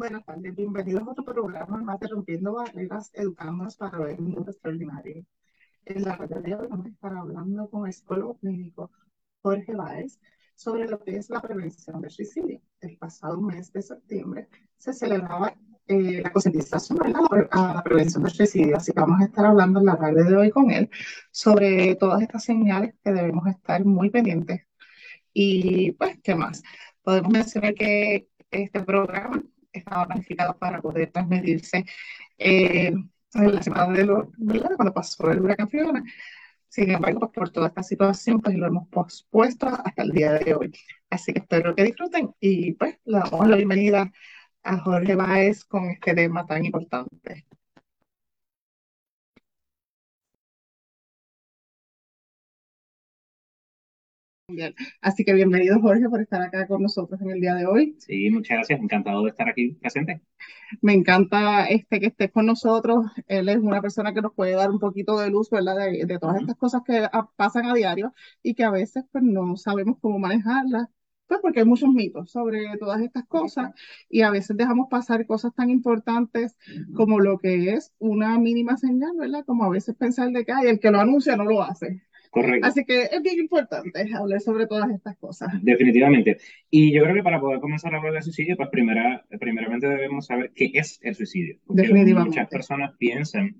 Buenas tardes, bienvenidos a otro programa más de Rompiendo Barreras, Educándonos para ver un mundo extraordinario. En la red de hoy vamos a estar hablando con el psicólogo clínico Jorge Báez sobre lo que es la prevención del suicidio. El pasado mes de septiembre se celebraba eh, la concientización a la prevención del suicidio, así que vamos a estar hablando en la tarde de hoy con él sobre todas estas señales que debemos estar muy pendientes. Y pues, ¿qué más? Podemos mencionar que este programa estaba planificado para poder transmitirse eh, en la semana de lo, cuando pasó el huracán Fiona. Sin embargo, pues, por toda esta situación, pues lo hemos pospuesto hasta el día de hoy. Así que espero que disfruten y pues le damos la bienvenida a Jorge Báez con este tema tan importante. Así que bienvenido Jorge por estar acá con nosotros en el día de hoy. Sí, muchas gracias, encantado de estar aquí presente. Me encanta este que estés con nosotros. Él es una persona que nos puede dar un poquito de luz, ¿verdad? De, todas estas cosas que pasan a diario y que a veces pues no sabemos cómo manejarlas. Pues porque hay muchos mitos sobre todas estas cosas y a veces dejamos pasar cosas tan importantes como lo que es una mínima señal, ¿verdad? Como a veces pensar de que hay el que lo anuncia no lo hace. Correcto. Así que es bien importante hablar sobre todas estas cosas. Definitivamente. Y yo creo que para poder comenzar a hablar del suicidio, pues primera, primeramente debemos saber qué es el suicidio. Definitivamente. Muchas personas piensan,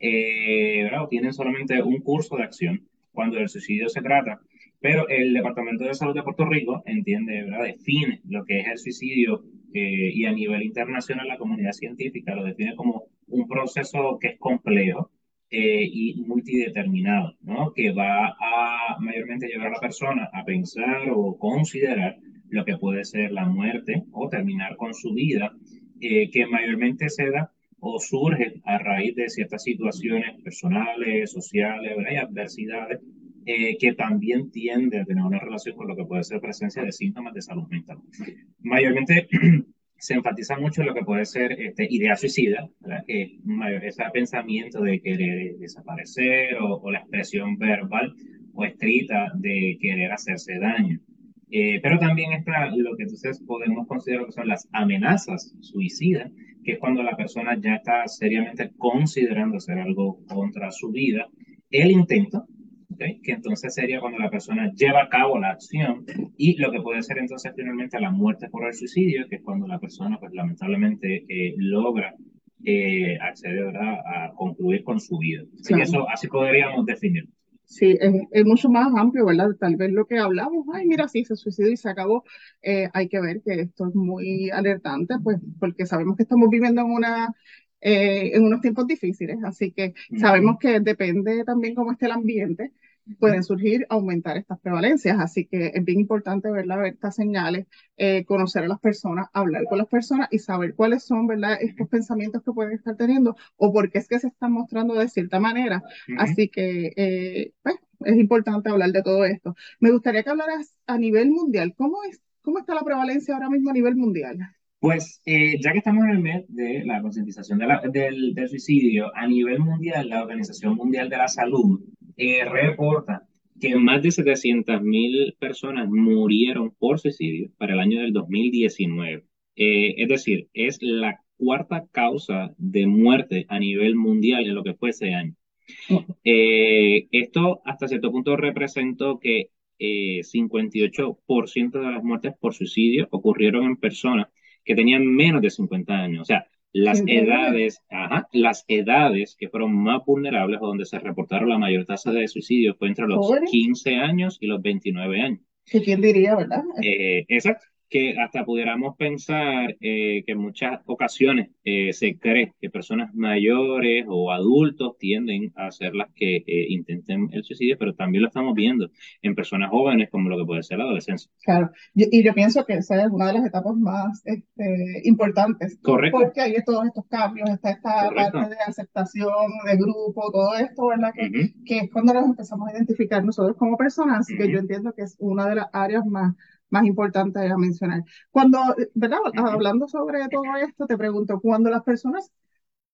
eh, ¿verdad? O tienen solamente un curso de acción cuando del suicidio se trata, pero el Departamento de Salud de Puerto Rico entiende, ¿verdad? Define lo que es el suicidio eh, y a nivel internacional la comunidad científica lo define como un proceso que es complejo, eh, y multideterminado, ¿no? que va a mayormente llevar a la persona a pensar o considerar lo que puede ser la muerte o terminar con su vida, eh, que mayormente se da o surge a raíz de ciertas situaciones personales, sociales y adversidades eh, que también tienden a tener una relación con lo que puede ser presencia de síntomas de salud mental. Mayormente se enfatiza mucho lo que puede ser este, idea suicida, que ese pensamiento de querer desaparecer o, la expresión verbal o escrita de querer hacerse daño. Eh, pero también está lo que entonces podemos considerar que son las amenazas suicidas, que es cuando la persona ya está seriamente considerando hacer algo contra su vida. El intento, que entonces sería cuando la persona lleva a cabo la acción y lo que puede ser entonces finalmente la muerte por el suicidio, que es cuando la persona pues lamentablemente eh, logra eh, acceder a concluir con su vida. Así, eso, así podríamos definirlo. Sí, es, mucho más amplio, ¿verdad? Tal vez lo que hablamos, ay, mira, sí, se suicidó y se acabó. Eh, hay que ver que esto es muy alertante, pues, porque sabemos que estamos viviendo en una en unos tiempos difíciles, así que sabemos que depende también cómo esté el ambiente, pueden surgir, aumentar estas prevalencias. Así que es bien importante ¿verdad? ver estas señales, eh, conocer a las personas, hablar con las personas y saber cuáles son ¿verdad? estos pensamientos que pueden estar teniendo o por qué es que se están mostrando de cierta manera. Así que eh, pues, es importante hablar de todo esto. Me gustaría que hablaras a nivel mundial. ¿Cómo, es, cómo está la prevalencia ahora mismo a nivel mundial? Pues eh, ya que estamos en el mes de la concientización del, del, suicidio, a nivel mundial, la Organización Mundial de la Salud eh, reporta que más de 700.000 personas murieron por suicidio para el año del 2019. Eh, es decir, es la cuarta causa de muerte a nivel mundial en lo que fue ese año. Eh, esto hasta cierto punto representó que 58% de las muertes por suicidio ocurrieron en personas que tenían menos de 50 años. O sea, las edades, ajá, las edades que fueron más vulnerables o donde se reportaron la mayor tasa de suicidio fue entre los 15 años y los 29 años. ¿Quién diría, verdad? Eh, exacto que hasta pudiéramos pensar eh, que en muchas ocasiones eh, se cree que personas mayores o adultos tienden a ser las que eh, intenten el suicidio, pero también lo estamos viendo en personas jóvenes como lo que puede ser la adolescencia. Claro, y, yo pienso que esa es una de las etapas más este, importantes. Correcto. Porque hay todos estos cambios, está esta parte de aceptación, de grupo, todo esto, ¿verdad? Que, que es cuando nos empezamos a identificar nosotros como personas, así que yo entiendo que es una de las áreas más más importante a mencionar. Cuando, ¿verdad? Hablando sobre todo esto, te pregunto, cuando las personas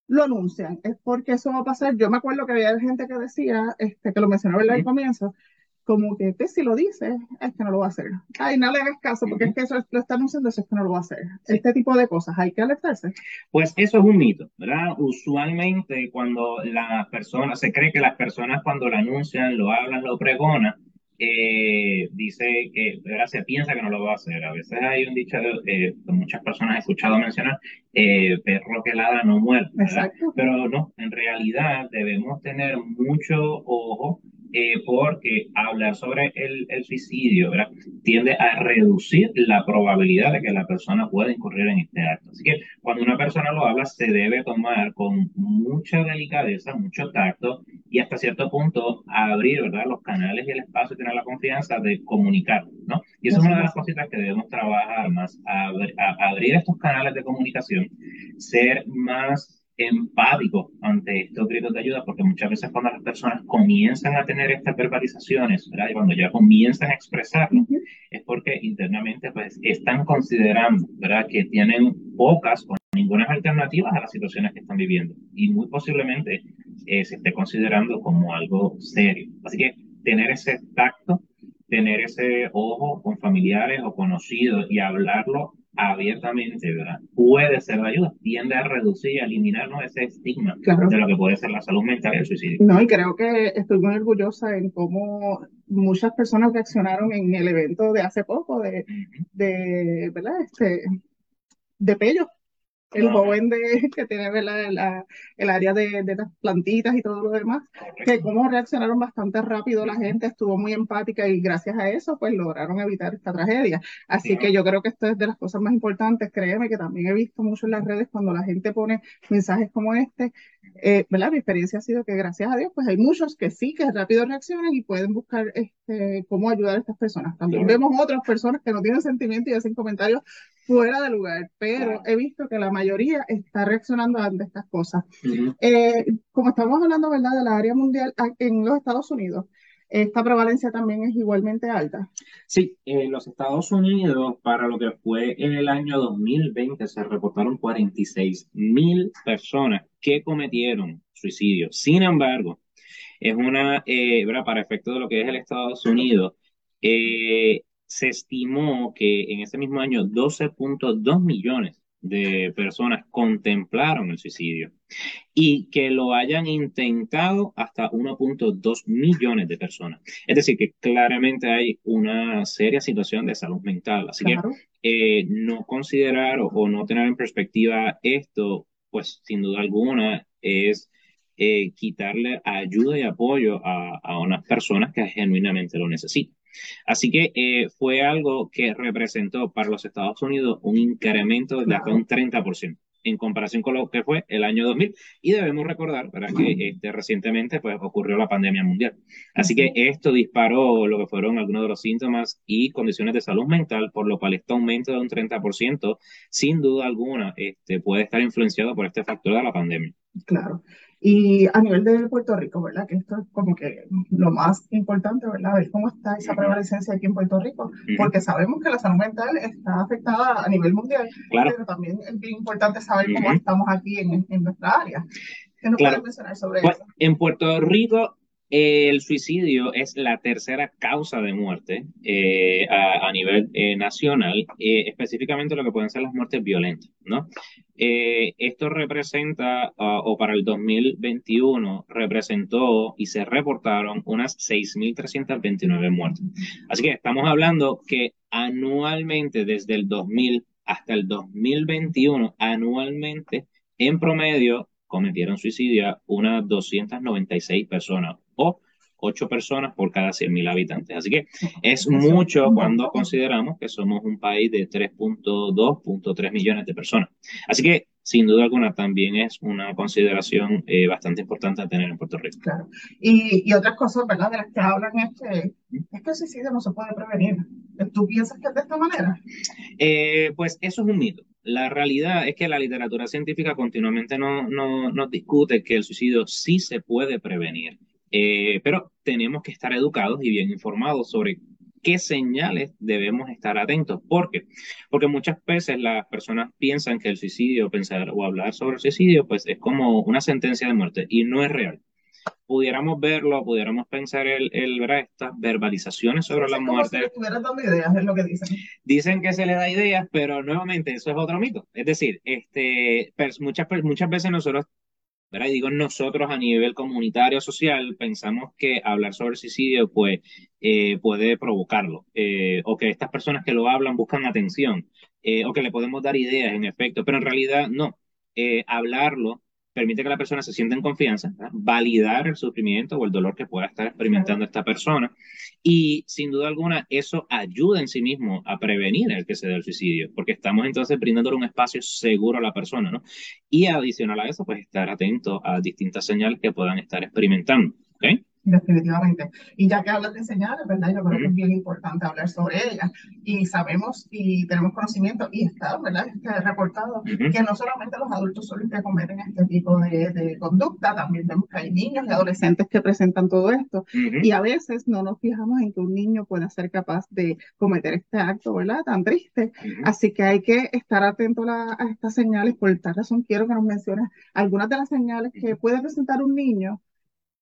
lo anuncian, es porque eso va a pasar. Yo me acuerdo que había gente que decía, este, que lo mencionaba al comienzo, como que este, si lo dice, es que no lo va a hacer. Ay, no le hagas caso, porque es que eso lo está anunciando, eso es que no lo va a hacer. Este tipo de cosas, hay que alertarse. Pues eso es un mito, ¿verdad? Usualmente cuando la persona, se cree que las personas cuando lo anuncian, lo hablan, lo pregonan, eh, dice que ¿verdad? se piensa que no lo va a hacer. A veces hay un dicho eh, que muchas personas han escuchado mencionar, eh, perro que ladra no muere. Pero no, en realidad debemos tener mucho ojo eh, porque hablar sobre el, el suicidio ¿verdad? tiende a reducir la probabilidad de que la persona pueda incurrir en este acto. Así que cuando una persona lo habla, se debe tomar con mucha delicadeza, mucho tacto y hasta cierto punto abrir ¿verdad? los canales y el espacio y tener la confianza de comunicar. ¿no? Y esa es una de las cositas que debemos trabajar más, abrir estos canales de comunicación, ser más empático ante estos gritos de ayuda, porque muchas veces cuando las personas comienzan a tener estas verbalizaciones, ¿verdad? Y cuando ya comienzan a expresarlo, es porque internamente pues están considerando, ¿verdad? Que tienen pocas o ninguna alternativas a las situaciones que están viviendo y muy posiblemente eh, se esté considerando como algo serio. Así que tener ese tacto, tener ese ojo con familiares o conocidos y hablarlo abiertamente, ¿verdad? Puede ser de ayuda, tiende a reducir y a eliminar ese estigma de lo que puede ser la salud mental y el suicidio. No, y creo que estoy muy orgullosa en cómo muchas personas reaccionaron en el evento de hace poco de, de ¿verdad? Este, de Pello, el joven de, que tiene el área de, de, las plantitas y todo lo demás, que cómo reaccionaron bastante rápido la gente, estuvo muy empática y gracias a eso pues lograron evitar esta tragedia. Así que yo creo que esto es de las cosas más importantes, créeme que también he visto mucho en las redes cuando la gente pone mensajes como este, eh, ¿verdad? Mi experiencia ha sido que gracias a Dios pues hay muchos que sí, que rápido reaccionan y pueden buscar este, cómo ayudar a estas personas. También vemos otras personas que no tienen sentimiento y hacen comentarios fuera de lugar, pero he visto que la mayoría está reaccionando ante estas cosas. Eh, como estamos hablando, ¿verdad?, de la área mundial en los Estados Unidos, esta prevalencia también es igualmente alta. Sí, en los Estados Unidos, para lo que fue en el año 2020, se reportaron 46 mil personas que cometieron suicidio. Sin embargo, es una, eh, para efecto de lo que es el Estados Unidos, eh, se estimó que en ese mismo año 12.2 millones de personas contemplaron el suicidio y que lo hayan intentado hasta 1.2 millones de personas. Es decir, que claramente hay una seria situación de salud mental. Así que eh, no considerar o, no tener en perspectiva esto, pues sin duda alguna es eh, quitarle ayuda y apoyo a, a unas personas que genuinamente lo necesitan. Así que eh, fue algo que representó para los Estados Unidos un incremento de hasta un 30% en comparación con lo que fue el año 2000. Y debemos recordar ¿verdad? que este, recientemente pues, ocurrió la pandemia mundial. Así que esto disparó lo que fueron algunos de los síntomas y condiciones de salud mental, por lo cual este aumento de un 30%, sin duda alguna, este, puede estar influenciado por este factor de la pandemia. Claro. Y a nivel de Puerto Rico, ¿verdad? Que esto es como que lo más importante, ¿verdad? Ver cómo está esa prevalecencia aquí en Puerto Rico, porque sabemos que la salud mental está afectada a nivel mundial, pero también es bien importante saber cómo estamos aquí en, en nuestra área. ¿Qué nos claro. mencionar sobre pues, eso? En Puerto Rico el suicidio es la tercera causa de muerte eh, a, nivel eh, nacional, eh, específicamente lo que pueden ser las muertes violentas, ¿no? esto representa, ah, o para el 2021, representó y se reportaron unas 6.329 muertes. Así que estamos hablando que anualmente, desde el 2000 hasta el 2021, anualmente, en promedio, cometieron suicidio unas 296 personas o 8 personas por cada 100.000 habitantes. Así que es mucho cuando consideramos que somos un país de 3.2.3 millones de personas. Así que, sin duda alguna, también es una consideración eh, bastante importante a tener en Puerto Rico. Claro. Y, otras cosas, ¿verdad?, de las que hablan es que, es que el suicidio no se puede prevenir. ¿Tú piensas que es de esta manera? Eh, pues eso es un mito. La realidad es que la literatura científica continuamente nos no, discute que el suicidio sí se puede prevenir. Eh, pero tenemos que estar educados y bien informados sobre qué señales debemos estar atentos. ¿Por qué? Porque muchas veces las personas piensan que el suicidio, pensar o hablar sobre el suicidio, pues es como una sentencia de muerte y no es real pudiéramos verlo, pudiéramos pensar el, el ¿verdad? estas verbalizaciones sobre la muerte. Si dando ideas, es lo que dicen. Dicen que se le da ideas, pero nuevamente eso es otro mito. Es decir, este, muchas, muchas veces nosotros, ¿verdad? Y digo nosotros a nivel comunitario, social, pensamos que hablar sobre suicidio pues, eh, puede provocarlo, eh, o que estas personas que lo hablan buscan atención, eh, o que le podemos dar ideas, en efecto, pero en realidad no. hablarlo permite que la persona se sienta en confianza, validar el sufrimiento o el dolor que pueda estar experimentando esta persona y sin duda alguna eso ayuda en sí mismo a prevenir el que se dé el suicidio, porque estamos entonces brindando un espacio seguro a la persona, ¿no? Y adicional a eso, pues estar atento a distintas señales que puedan estar experimentando, ¿ok? Definitivamente. Y ya que hablas de señales, ¿verdad? Yo creo que es bien importante hablar sobre ellas. Y sabemos y tenemos conocimiento y está, ¿verdad? Está reportado que no solamente los adultos son los que cometen este tipo de, de, conducta, también vemos que hay niños y adolescentes que presentan todo esto. Y a veces no nos fijamos en que un niño pueda ser capaz de cometer este acto, ¿verdad? Tan triste. Así que hay que estar atento a, a estas señales. Por tal razón, quiero que nos menciones algunas de las señales que puede presentar un niño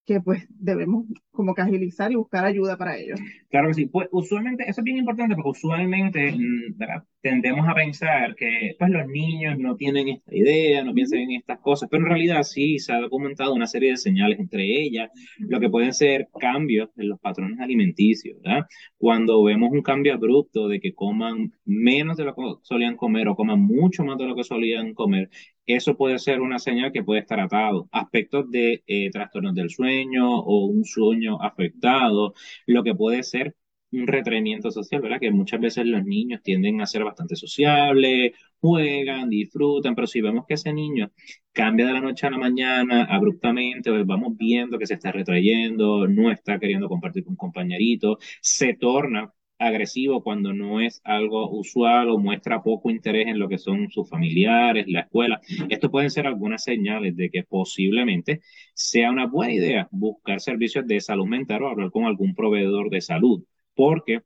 que pues debemos como que agilizar y buscar ayuda para ellos. Claro que sí, pues usualmente, eso es bien importante porque usualmente mm, tendemos a pensar que pues los niños no tienen esta idea, no piensan en estas cosas, pero en realidad sí se ha documentado una serie de señales, entre ellas lo que pueden ser cambios en los patrones alimenticios, ¿verdad? Cuando vemos un cambio abrupto de que coman menos de lo que solían comer o coman mucho más de lo que solían comer, eso puede ser una señal que puede estar atado. Aspectos de eh, trastornos del sueño o un sueño afectado, lo que puede ser un retraimiento social, ¿verdad? Que muchas veces los niños tienden a ser bastante sociables, juegan, disfrutan, pero si vemos que ese niño cambia de la noche a la mañana abruptamente, pues vamos viendo que se está retrayendo, no está queriendo compartir con un compañerito, se torna agresivo cuando no es algo usual o muestra poco interés en lo que son sus familiares, la escuela. Esto pueden ser algunas señales de que posiblemente sea una buena idea buscar servicios de salud mental o hablar con algún proveedor de salud, porque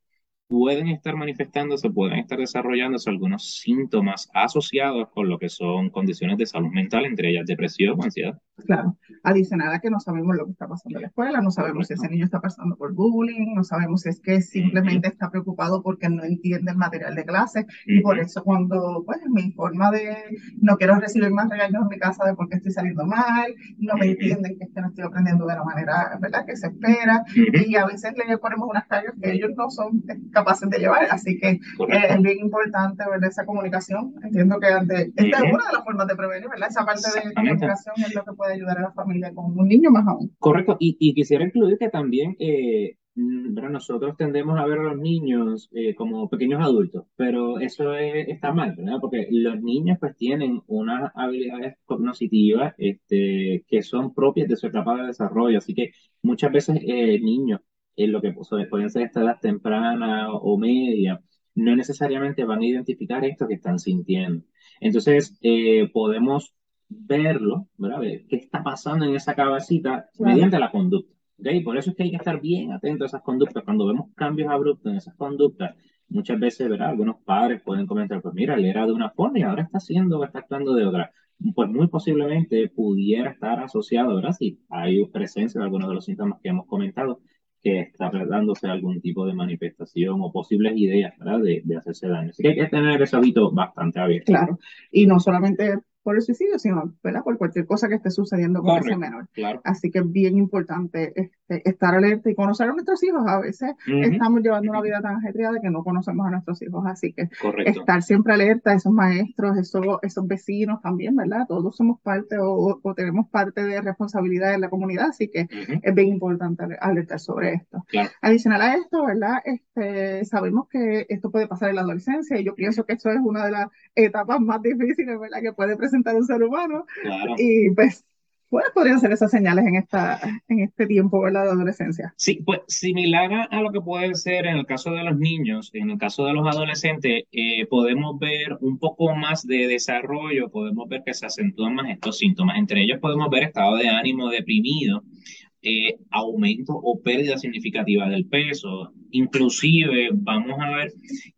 pueden estar manifestándose, pueden estar desarrollándose algunos síntomas asociados con lo que son condiciones de salud mental, entre ellas depresión o ansiedad. Claro, adicional a que no sabemos lo que está pasando en la escuela, no sabemos si ese niño está pasando por bullying, no sabemos si es que simplemente está preocupado porque no entiende el material de clase y por eso cuando pues me informa de no quiero recibir más regaños en mi casa de por qué estoy saliendo mal, no me entienden que es que no estoy aprendiendo de la manera ¿verdad? que se espera y a veces le ponemos unas cargas que ellos no son capaces de llevar, así que eh, es bien importante ver esa comunicación, entiendo que esta es una de las formas de prevenir, ¿verdad? Esa parte de comunicación es lo que puede ayudar a la familia con un niño más aún. Correcto, y, y quisiera incluir que también eh, nosotros tendemos a ver a los niños eh, como pequeños adultos, pero eso está mal, ¿verdad? Porque los niños pues tienen unas habilidades cognitivas este, que son propias de su etapa de desarrollo, así que muchas veces eh, niños, en lo que pueden ser esta edad temprana o media, no necesariamente van a identificar esto que están sintiendo. Entonces, podemos verlo, ¿verdad? Ver qué está pasando en esa cabecita mediante la conducta. ¿okay? Por eso es que hay que estar bien atento a esas conductas. Cuando vemos cambios abruptos en esas conductas, muchas veces, ¿verdad? Algunos padres pueden comentar, pues mira, él era de una forma y ahora está haciendo o está actuando de otra. Pues muy posiblemente pudiera estar asociado, ¿verdad? Si hay presencia de algunos de los síntomas que hemos comentado, que está dándose algún tipo de manifestación o posibles ideas. De, de hacerse daño. Así que hay que tener ese hábito bastante abierto. Claro. Y no solamente por el suicidio, sino ¿verdad? por cualquier cosa que esté sucediendo con ese menor. Así que es bien importante este, estar alerta y conocer a nuestros hijos. A veces estamos llevando una vida tan ajetreada que no conocemos a nuestros hijos, así que estar siempre alerta, esos maestros, esos, esos vecinos también, ¿verdad? Todos somos parte o, tenemos parte de responsabilidad en la comunidad, así que es bien importante alertar sobre esto. Adicional a esto, ¿verdad? Este, sabemos que esto puede pasar en la adolescencia y yo pienso que esto es una de las etapas más difíciles, ¿verdad? Que puede presentar un ser humano. Y pues, ¿cuáles podrían ser esas señales en, esta, en este tiempo, ¿verdad? De adolescencia. Sí, pues similar a lo que puede ser en el caso de los niños, en el caso de los adolescentes, eh, podemos ver un poco más de desarrollo, podemos ver que se acentúan más estos síntomas. Entre ellos podemos ver estado de ánimo deprimido, eh, aumento o pérdida significativa del peso. Inclusive vamos a ver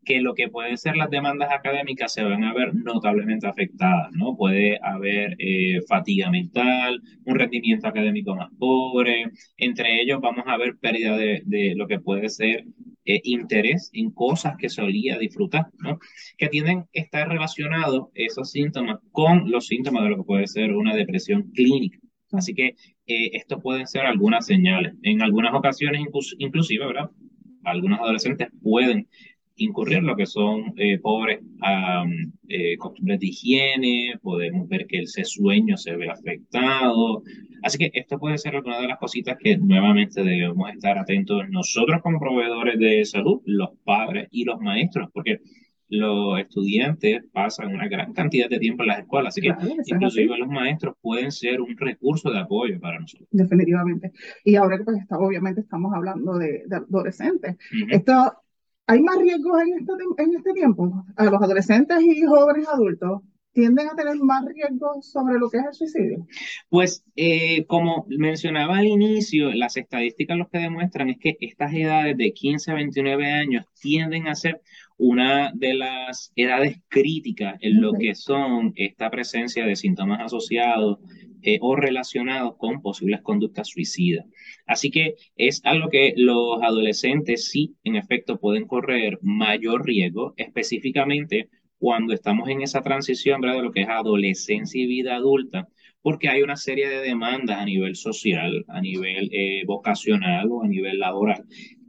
que lo que pueden ser las demandas académicas se van a ver notablemente afectadas, ¿no? Puede haber eh, fatiga mental, un rendimiento académico más pobre, entre ellos vamos a ver pérdida de, de lo que puede ser eh, interés en cosas que solía disfrutar, ¿no? Que tienen que estar relacionados esos síntomas con los síntomas de lo que puede ser una depresión clínica. Así que eh, esto pueden ser algunas señales. En algunas ocasiones, inclusive, ¿verdad? Algunos adolescentes pueden incurrir lo que son eh, pobres eh, costumbres de higiene, podemos ver que ese sueño se ve afectado. Así que esto puede ser una de las cositas que nuevamente debemos estar atentos nosotros como proveedores de salud, los padres y los maestros, porque los estudiantes pasan una gran cantidad de tiempo en las escuelas, así que inclusive los maestros pueden ser un recurso de apoyo para nosotros. Definitivamente. Y ahora que pues está, obviamente estamos hablando de, adolescentes, esto, ¿hay más riesgos en este, en este tiempo? A los adolescentes y jóvenes adultos tienden a tener más riesgos sobre lo que es el suicidio? Pues eh, como mencionaba al inicio, las estadísticas lo que demuestran es que estas edades de 15 a 29 años tienden a ser una de las edades críticas en lo que son esta presencia de síntomas asociados eh, o relacionados con posibles conductas suicidas. Así que es algo que los adolescentes sí, en efecto, pueden correr mayor riesgo, específicamente cuando estamos en esa transición de lo que es adolescencia y vida adulta, porque hay una serie de demandas a nivel social, a nivel eh, vocacional o a nivel laboral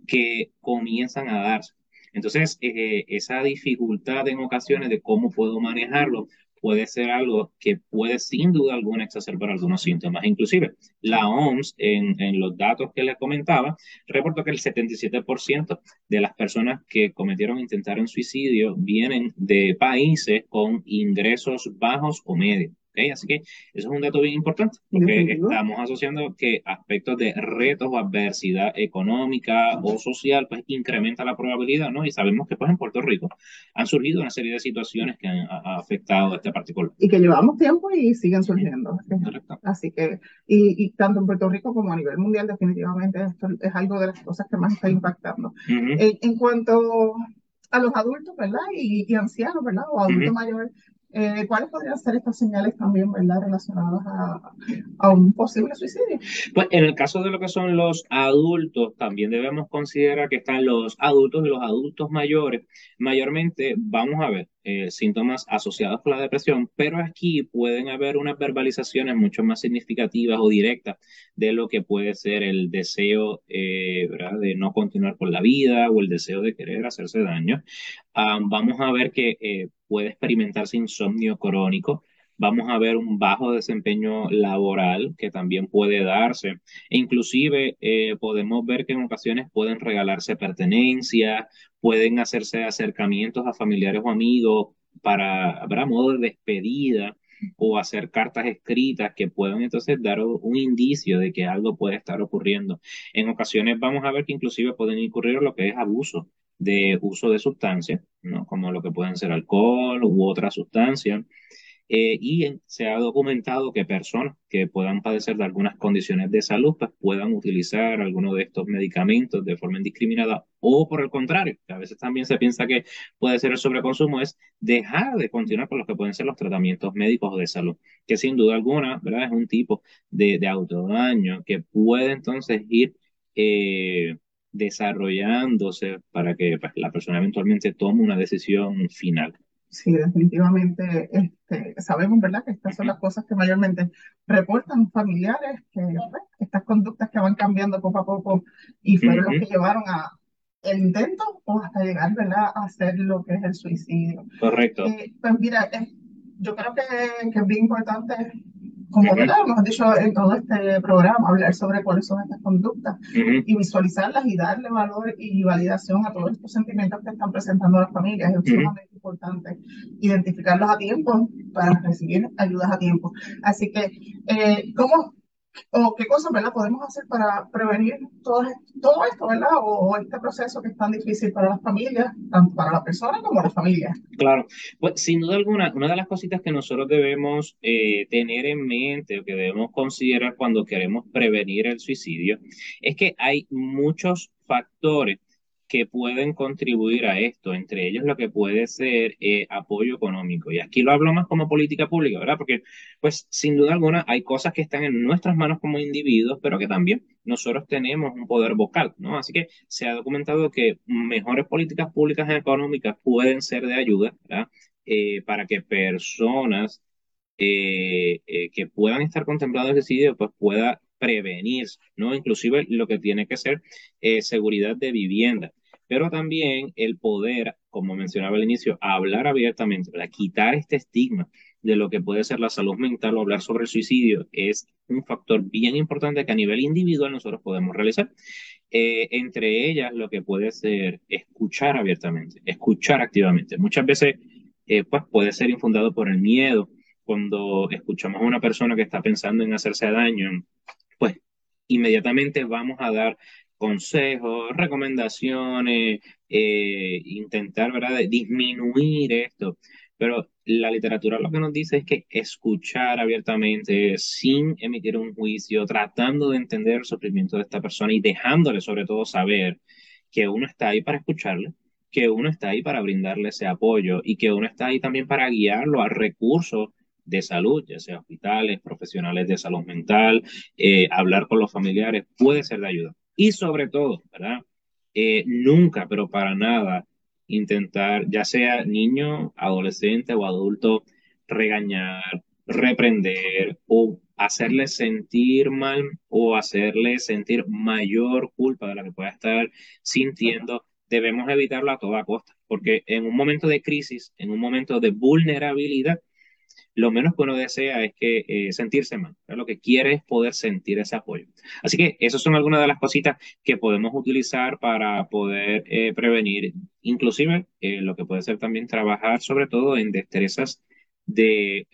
que comienzan a darse. Entonces, eh, esa dificultad en ocasiones de cómo puedo manejarlo puede ser algo que puede sin duda alguna exacerbar algunos síntomas. Inclusive, la OMS, en, en los datos que les comentaba, reportó que el 77% de las personas que cometieron intentar un suicidio vienen de países con ingresos bajos o medios. Así que eso es un dato bien importante, porque estamos asociando que aspectos de retos o adversidad económica o social, pues incrementa la probabilidad, ¿no? Y sabemos que pues en Puerto Rico han surgido una serie de situaciones que han afectado a este particular. Y que llevamos tiempo y siguen surgiendo. Así que, y, tanto en Puerto Rico como a nivel mundial, definitivamente esto es algo de las cosas que más está impactando. en, cuanto a los adultos, ¿verdad? Y, ancianos, ¿verdad? O adultos mayores, eh, ¿Cuáles podrían ser estas señales también, ¿verdad?, relacionadas a, un posible suicidio. Pues en el caso de lo que son los adultos, también debemos considerar que están los adultos y los adultos mayores. Mayormente, vamos a ver, eh, síntomas asociados con la depresión, pero aquí pueden haber unas verbalizaciones mucho más significativas o directas de lo que puede ser el deseo eh, de no continuar con la vida o el deseo de querer hacerse daño. Ah, vamos a ver que eh, puede experimentarse insomnio crónico, vamos a ver un bajo desempeño laboral que también puede darse. E inclusive podemos ver que en ocasiones pueden regalarse pertenencias, pueden hacerse acercamientos a familiares o amigos para, para modo de despedida o hacer cartas escritas que puedan entonces dar un indicio de que algo puede estar ocurriendo. En ocasiones vamos a ver que inclusive pueden incurrir lo que es abuso de uso de sustancias, ¿no? como lo que pueden ser alcohol u otra sustancia. Eh, y se ha documentado que personas que puedan padecer de algunas condiciones de salud pues puedan utilizar alguno de estos medicamentos de forma indiscriminada o por el contrario, que a veces también se piensa que puede ser el sobreconsumo, es dejar de continuar con lo que pueden ser los tratamientos médicos de salud, que sin duda alguna es un tipo de, de autodaño que puede entonces ir eh, desarrollándose para que pues, la persona eventualmente tome una decisión final. Sí, definitivamente este, sabemos, ¿verdad?, que estas son las cosas que mayormente reportan familiares, que pues, estas conductas que van cambiando poco a poco y fueron los que llevaron a el intento o hasta llegar, ¿verdad?, a hacer lo que es el suicidio. Correcto. Eh, pues mira, yo creo que, que es bien importante como hemos dicho en todo este programa, hablar sobre cuáles son estas conductas y visualizarlas y darle valor y validación a todos estos sentimientos que están presentando las familias. Es sumamente importante identificarlos a tiempo para recibir ayudas a tiempo. Así que, eh, ¿cómo o qué cosas, ¿verdad? Podemos hacer para prevenir todo, todo esto, ¿verdad? O, este proceso que es tan difícil para las familias, tanto para la persona como la familia. Claro, pues sin duda alguna, una de las cositas que nosotros debemos eh, tener en mente o que debemos considerar cuando queremos prevenir el suicidio es que hay muchos factores que pueden contribuir a esto, entre ellos lo que puede ser eh, apoyo económico. Y aquí lo hablo más como política pública, ¿verdad? Porque, pues, sin duda alguna, hay cosas que están en nuestras manos como individuos, pero que también nosotros tenemos un poder vocal, ¿no? Así que se ha documentado que mejores políticas públicas económicas pueden ser de ayuda, ¿verdad? Eh, para que personas eh, que puedan estar contemplando el suicidio, pues pueda prevenir, ¿no? Inclusive lo que tiene que ser eh, seguridad de vivienda, pero también el poder, como mencionaba al inicio, hablar abiertamente, para quitar este estigma de lo que puede ser la salud mental o hablar sobre el suicidio es un factor bien importante que a nivel individual nosotros podemos realizar. Eh, entre ellas, lo que puede ser escuchar abiertamente, escuchar activamente. Muchas veces, eh, pues puede ser infundado por el miedo. Cuando escuchamos a una persona que está pensando en hacerse daño, inmediatamente vamos a dar consejos, recomendaciones, eh, intentar, ¿verdad?, disminuir esto. Pero la literatura lo que nos dice es que escuchar abiertamente, sin emitir un juicio, tratando de entender el sufrimiento de esta persona y dejándole sobre todo saber que uno está ahí para escucharle, que uno está ahí para brindarle ese apoyo y que uno está ahí también para guiarlo a recursos de salud, ya sea hospitales, profesionales de salud mental, eh, hablar con los familiares, puede ser de ayuda. Y sobre todo, ¿verdad? Eh, nunca, pero para nada, intentar, ya sea niño, adolescente o adulto, regañar, reprender o hacerle sentir mal o hacerle sentir mayor culpa de la que pueda estar sintiendo, debemos evitarlo a toda costa, porque en un momento de crisis, en un momento de vulnerabilidad, lo menos que uno desea es que eh, sentirse mal. Lo que quiere es poder sentir ese apoyo. Así que esas son algunas de las cositas que podemos utilizar para poder eh, prevenir, inclusive eh, lo que puede ser también trabajar sobre todo en destrezas de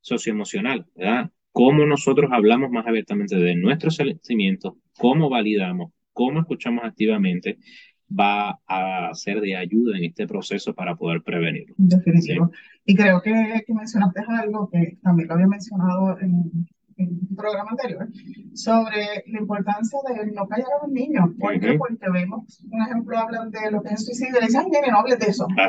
socioemocional, ¿verdad? Cómo nosotros hablamos más abiertamente de nuestros sentimientos, cómo validamos, cómo escuchamos activamente va a ser de ayuda en este proceso para poder prevenirlo. Definitivo. Y creo que, que, mencionaste algo que también lo había mencionado en, en un programa anterior, sobre la importancia de no callar a los niños. ¿Por qué? Porque vemos, un ejemplo, hablan de lo que es suicidio, y dicen, ay, no hables de eso. Ah,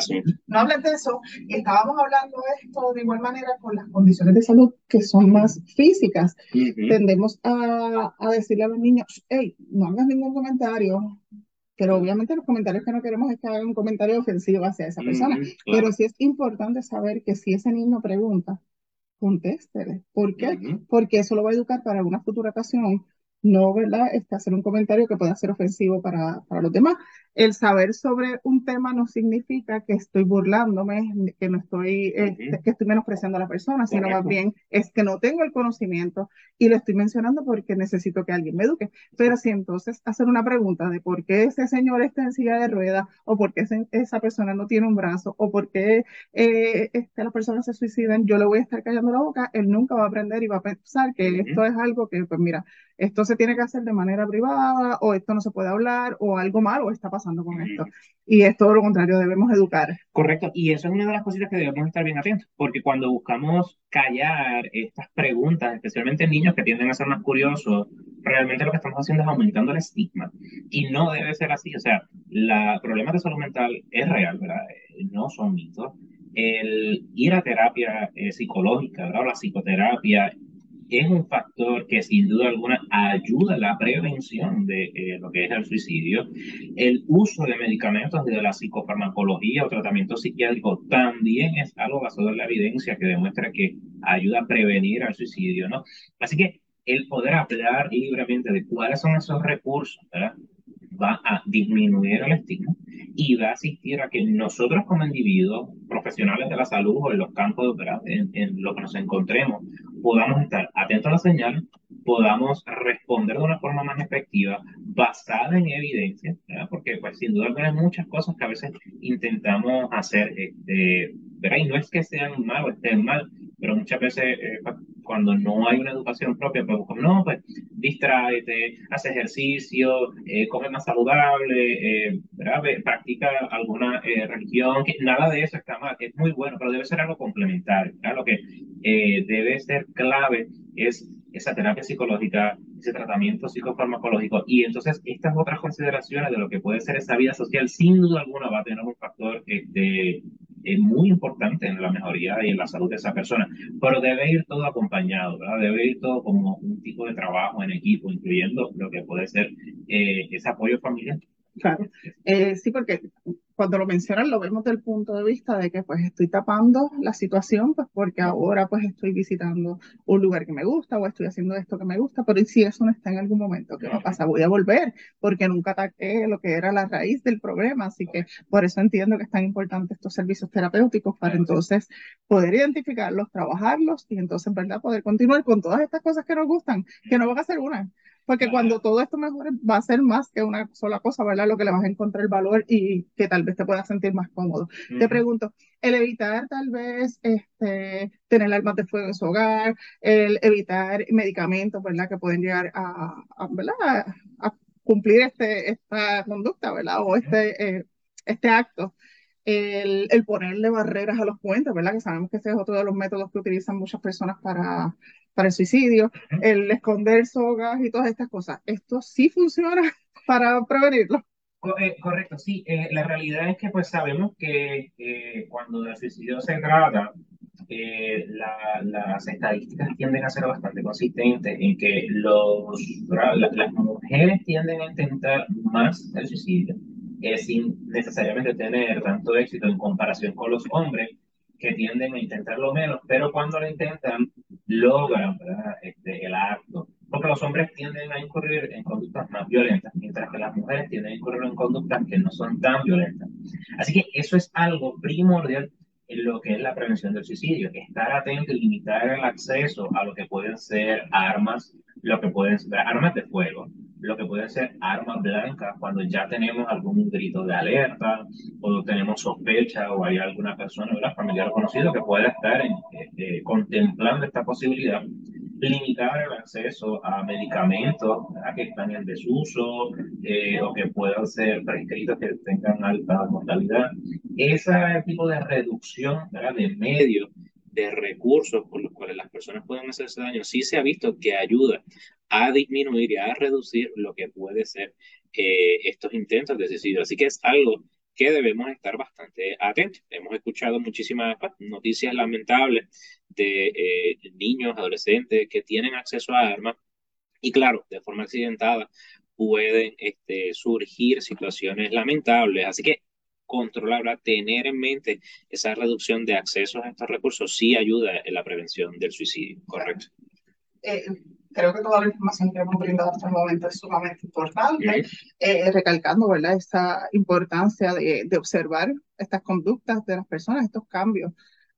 no hables de eso. Y estábamos hablando de esto de igual manera con las condiciones de salud que son más físicas. Tendemos a, a decirle a los niños, hey, no hagas ningún comentario, pero obviamente los comentarios que no queremos es que hagan un comentario ofensivo hacia esa persona. Pero sí es importante saber que si ese niño pregunta, contéstele. ¿Por qué? Porque eso lo va a educar para una futura ocasión no, ¿verdad? Este, hacer un comentario que pueda ser ofensivo para, para los demás. El saber sobre un tema no significa que estoy burlándome, que no estoy, este, que estoy menospreciando a la persona, sino más bien es que no tengo el conocimiento y lo estoy mencionando porque necesito que alguien me eduque. Pero si entonces hacer una pregunta de por qué ese señor está en silla de ruedas, o por qué esa persona no tiene un brazo, o por qué eh, este, las personas se suicidan, yo le voy a estar callando la boca, él nunca va a aprender y va a pensar que esto es algo que, pues mira, esto se tiene que hacer de manera privada o esto no se puede hablar o algo malo está pasando con esto. Y es todo lo contrario, debemos educar. Correcto, y eso es una de las cositas que debemos estar bien atentos, porque cuando buscamos callar estas preguntas, especialmente en niños que tienden a ser más curiosos, realmente lo que estamos haciendo es aumentando el estigma. Y no debe ser así, o sea, la problema de salud mental es real, ¿verdad? Eh, no son mitos. El ir a terapia eh, psicológica, ¿verdad? la psicoterapia es un factor que sin duda alguna ayuda a la prevención de eh, lo que es el suicidio. El uso de medicamentos de la psicofarmacología o tratamiento psiquiátrico también es algo basado en la evidencia que demuestra que ayuda a prevenir el suicidio, ¿no? Así que el poder hablar libremente de cuáles son esos recursos, va a disminuir el estigma y va a asistir a que nosotros como individuos, profesionales de la salud o en los campos, ¿verdad? En, en lo que nos encontremos, podamos estar atentos a la señal, podamos responder de una forma más efectiva, basada en evidencia, porque pues sin duda hay muchas cosas que a veces intentamos hacer, este, ¿verdad? y no es que sean mal o estén mal, pero muchas veces eh, cuando no hay una educación propia, pues como no, pues distráete, haz ejercicio, eh, come más saludable, eh, practica alguna eh, religión, que nada de eso está mal, es muy bueno, pero debe ser algo complementario. Lo que eh, debe ser clave es esa terapia psicológica, ese tratamiento psicofarmacológico. Y entonces estas otras consideraciones de lo que puede ser esa vida social, sin duda alguna va a tener un factor este, es muy importante en la mejoría y en la salud de esa persona, pero debe ir todo acompañado, ¿verdad? Debe ir todo como un tipo de trabajo en equipo, incluyendo lo que puede ser eh, ese apoyo familiar. Claro, eh, sí, porque cuando lo mencionan lo vemos del punto de vista de que pues estoy tapando la situación pues porque ahora pues estoy visitando un lugar que me gusta o estoy haciendo esto que me gusta, pero si eso no está en algún momento, ¿qué va a pasar? Voy a volver porque nunca ataqué lo que era la raíz del problema, así que por eso entiendo que es tan importante estos servicios terapéuticos para entonces poder identificarlos, trabajarlos y entonces, ¿verdad? Poder continuar con todas estas cosas que nos gustan, que no van a ser una, porque cuando todo esto mejore va a ser más que una sola cosa, ¿verdad? Lo que le vas a encontrar el valor y que tal vez te pueda sentir más cómodo. Te pregunto, el evitar tal vez este, tener armas de fuego en su hogar, el evitar medicamentos, ¿verdad? Que pueden llegar a, ¿verdad? A, cumplir este, esta conducta, ¿verdad? O este, eh, este acto. El, el, ponerle barreras a los puentes, ¿verdad? Que sabemos que ese es otro de los métodos que utilizan muchas personas para, para el suicidio, el esconder sogas y todas estas cosas. ¿Esto sí funciona para prevenirlo? Eh, correcto, sí. Eh, la realidad es que pues sabemos que eh, cuando del suicidio se trata, las estadísticas tienden a ser bastante consistentes en que los, las mujeres tienden a intentar más el suicidio sin necesariamente tener tanto éxito en comparación con los hombres que tienden a intentarlo menos, pero cuando lo intentan, logran este, el acto. Porque los hombres tienden a incurrir en conductas más violentas, mientras que las mujeres tienden a incurrir en conductas que no son tan violentas. Así que eso es algo primordial en lo que es la prevención del suicidio, estar atento y limitar el acceso a lo que pueden ser armas, lo que pueden ser armas de fuego, lo que pueden ser armas blancas cuando ya tenemos algún grito de alerta o tenemos sospecha o hay alguna persona, ¿verdad? familiar conocido que pueda estar en, eh, contemplando esta posibilidad limitar el acceso a medicamentos que están en desuso eh, o que puedan ser prescritos que tengan alta mortalidad. Ese tipo de reducción de medios, de recursos por los cuales las personas pueden hacerse daño, sí se ha visto que ayuda a disminuir y a reducir lo que puede ser eh, estos intentos de suicidio. Así que es algo que debemos estar bastante atentos. Hemos escuchado muchísimas noticias lamentables de eh, niños, adolescentes que tienen acceso a armas y claro, de forma accidentada pueden este, surgir situaciones lamentables. Así que controlar, tener en mente esa reducción de acceso a estos recursos sí ayuda en la prevención del suicidio, ¿correcto? Eh, creo que toda la información que hemos brindado hasta el momento es sumamente importante, eh, recalcando ¿verdad? esa importancia de, de, observar estas conductas de las personas, estos cambios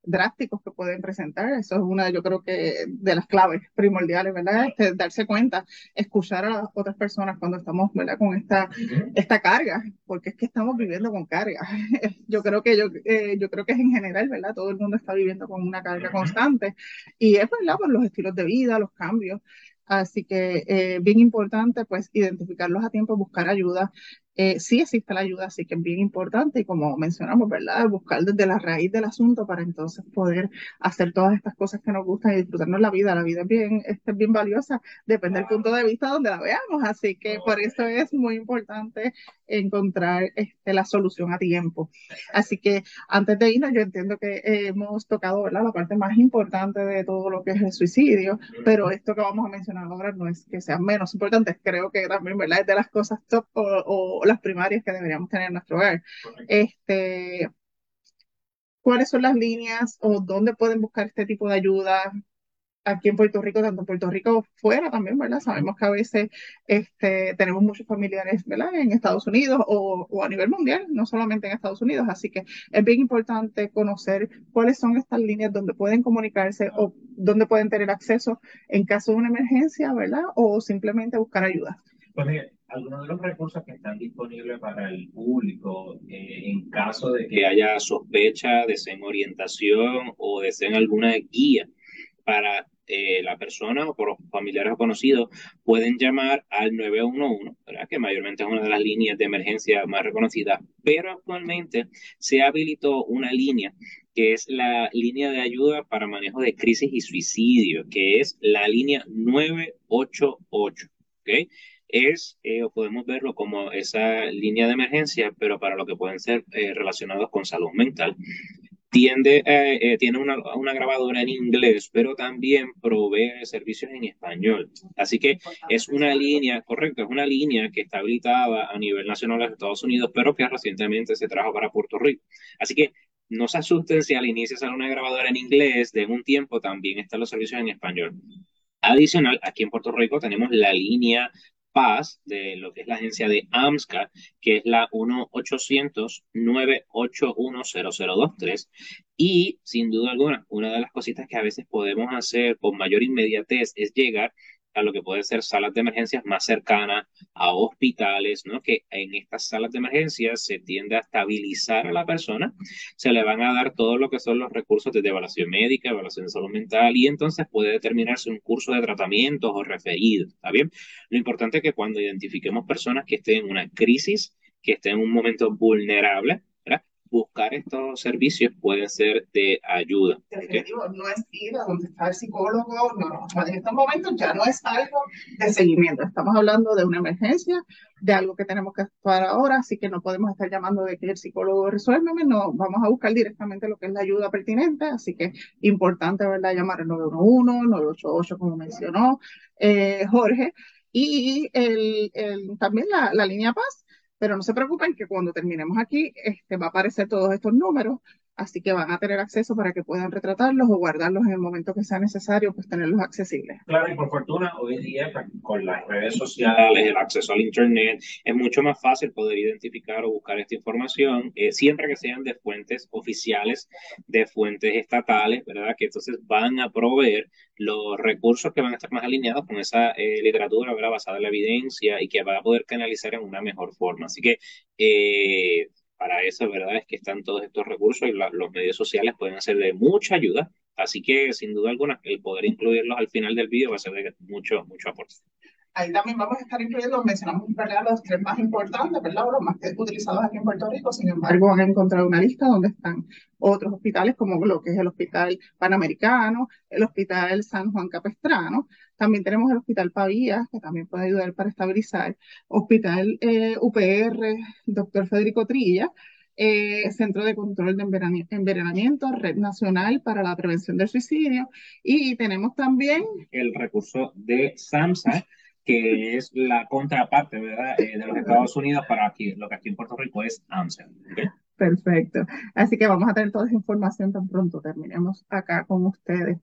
drásticos que pueden presentar. Eso es una, yo creo que, de las claves primordiales, ¿verdad? Este, darse cuenta, escuchar a las otras personas cuando estamos, ¿verdad? Con esta, esta carga, porque es que estamos viviendo con carga. yo creo que yo, eh, yo creo que es en general, ¿verdad? Todo el mundo está viviendo con una carga constante y es, ¿verdad? Por los estilos de vida, los cambios. Así que eh, bien importante pues identificarlos a tiempo, buscar ayuda. Eh, sí existe la ayuda, así que es bien importante y como mencionamos, ¿verdad? Buscar desde la raíz del asunto para entonces poder hacer todas estas cosas que nos gustan y disfrutarnos la vida. La vida es bien, es bien valiosa, depende del punto de vista donde la veamos, así que por eso es muy importante encontrar este, la solución a tiempo. Así que antes de irnos, yo entiendo que hemos tocado ¿verdad? la parte más importante de todo lo que es el suicidio, pero esto que vamos a mencionar ahora no es que sea menos importante, creo que también ¿verdad? es de las cosas top o, o las primarias que deberíamos tener en nuestro hogar. Este, ¿Cuáles son las líneas o dónde pueden buscar este tipo de ayuda? aquí en Puerto Rico, tanto en Puerto Rico fuera también, ¿verdad? Sabemos que a veces este, tenemos muchos familiares, ¿verdad? En Estados Unidos o, o, a nivel mundial, no solamente en Estados Unidos. Así que es bien importante conocer cuáles son estas líneas donde pueden comunicarse o donde pueden tener acceso en caso de una emergencia, ¿verdad? O simplemente buscar ayuda. Pues mire, algunos de los recursos que están disponibles para el público eh, en caso de que haya sospecha, deseen orientación o deseen alguna guía para eh, la persona o por familiares o conocidos pueden llamar al 911, ¿verdad? que mayormente es una de las líneas de emergencia más reconocidas, pero actualmente se habilitó una línea que es la línea de ayuda para manejo de crisis y suicidio, que es la línea 988. ¿okay? Es, eh, o podemos verlo como esa línea de emergencia, pero para lo que pueden ser eh, relacionados con salud mental tiende, eh, tiene una, una, grabadora en inglés, pero también provee servicios en español. Así que es una línea, correcto, es una línea que está habilitada a nivel nacional de Estados Unidos, pero que recientemente se trajo para Puerto Rico. Así que no se asusten si al inicio sale una grabadora en inglés, de un tiempo también están los servicios en español. Adicional, aquí en Puerto Rico tenemos la línea Paz de lo que es la agencia de AMSCA, que es la 1-800-981-0023. Y sin duda alguna, una de las cositas que a veces podemos hacer con mayor inmediatez es llegar a lo que puede ser salas de emergencias más cercanas a hospitales, ¿no? Que en estas salas de emergencias se tiende a estabilizar a la persona, se le van a dar todo lo que son los recursos de evaluación médica, evaluación de salud mental y entonces puede determinarse un curso de tratamientos o referido, ¿está bien? Lo importante es que cuando identifiquemos personas que estén en una crisis, que estén en un momento vulnerable, buscar estos servicios pueden ser de ayuda. no es ir a donde está el psicólogo, no, no, en estos momentos ya no es algo de seguimiento, estamos hablando de una emergencia, de algo que tenemos que actuar ahora, así que no podemos estar llamando de que el psicólogo resuélveme, no, vamos a buscar directamente lo que es la ayuda pertinente, así que importante, ¿verdad?, llamar al 911, 988, como mencionó eh, Jorge, y el, el, también la, la línea Paz, pero no se preocupen que cuando terminemos aquí, este, va a aparecer todos estos números, así que van a tener acceso para que puedan retratarlos o guardarlos en el momento que sea necesario, pues tenerlos accesibles. Claro, y por fortuna, hoy en día, pues, con las redes sociales, el acceso al Internet, es mucho más fácil poder identificar o buscar esta información, eh, siempre que sean de fuentes oficiales, de fuentes estatales, ¿verdad? Que entonces van a proveer los recursos que van a estar más alineados con esa eh, literatura ¿verdad? basada en la evidencia y que va a poder canalizar en una mejor forma. Así que eh, para eso, ¿verdad? Es que están todos estos recursos y los medios sociales pueden ser de mucha ayuda. Así que, sin duda alguna, el poder incluirlos al final del vídeo va a ser de mucho, mucho aporte. Ahí también vamos a estar incluyendo, mencionamos ¿verdad? los tres más importantes, ¿verdad? los más utilizados aquí en Puerto Rico. Sin embargo, van a encontrar una lista donde están otros hospitales, como lo que es el Hospital Panamericano, el Hospital San Juan Capestrano. También tenemos el Hospital Pavía, que también puede ayudar para estabilizar. Hospital eh, UPR, Doctor Federico Trilla. Eh, Centro de Control de Envenenamiento, Red Nacional para la Prevención del Suicidio. Y tenemos también... El recurso de SAMSA, que es la contraparte, ¿verdad?, eh, de los Estados Unidos para aquí, lo que aquí en Puerto Rico es AMSA. Perfecto. Así que vamos a tener toda esa información tan pronto terminemos acá con ustedes.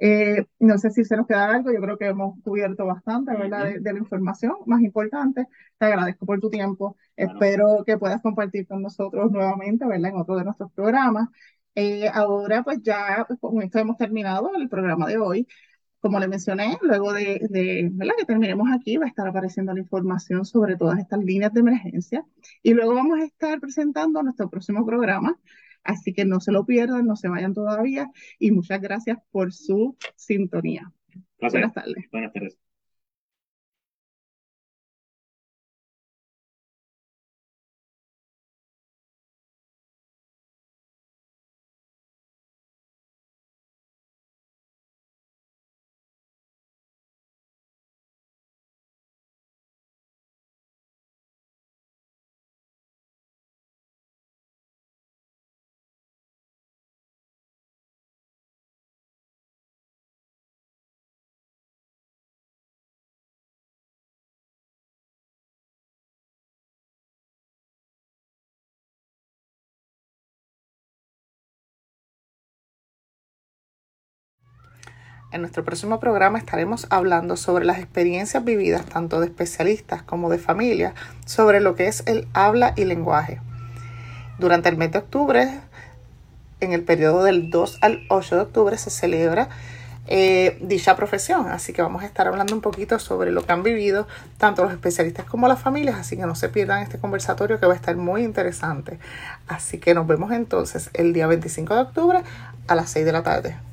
Eh, no sé si se nos queda algo, yo creo que hemos cubierto bastante, ¿verdad?, de, la información más importante. Te agradezco por tu tiempo. Espero que puedas compartir con nosotros nuevamente, ¿verdad?, en otro de nuestros programas. Eh, ahora, pues ya con esto hemos terminado el programa de hoy. Como le mencioné, luego de, de que terminemos aquí, va a estar apareciendo la información sobre todas estas líneas de emergencia. Y luego vamos a estar presentando nuestro próximo programa. Así que no se lo pierdan, no se vayan todavía. Y muchas gracias por su sintonía. Buenas tardes. Buenas tardes. En nuestro próximo programa estaremos hablando sobre las experiencias vividas tanto de especialistas como de familias sobre lo que es el habla y lenguaje. Durante el mes de octubre, en el periodo del 2 al 8 de octubre, se celebra eh, dicha profesión. Así que vamos a estar hablando un poquito sobre lo que han vivido tanto los especialistas como las familias. Así que no se pierdan este conversatorio que va a estar muy interesante. Así que nos vemos entonces el día 25 de octubre a las 6 de la tarde.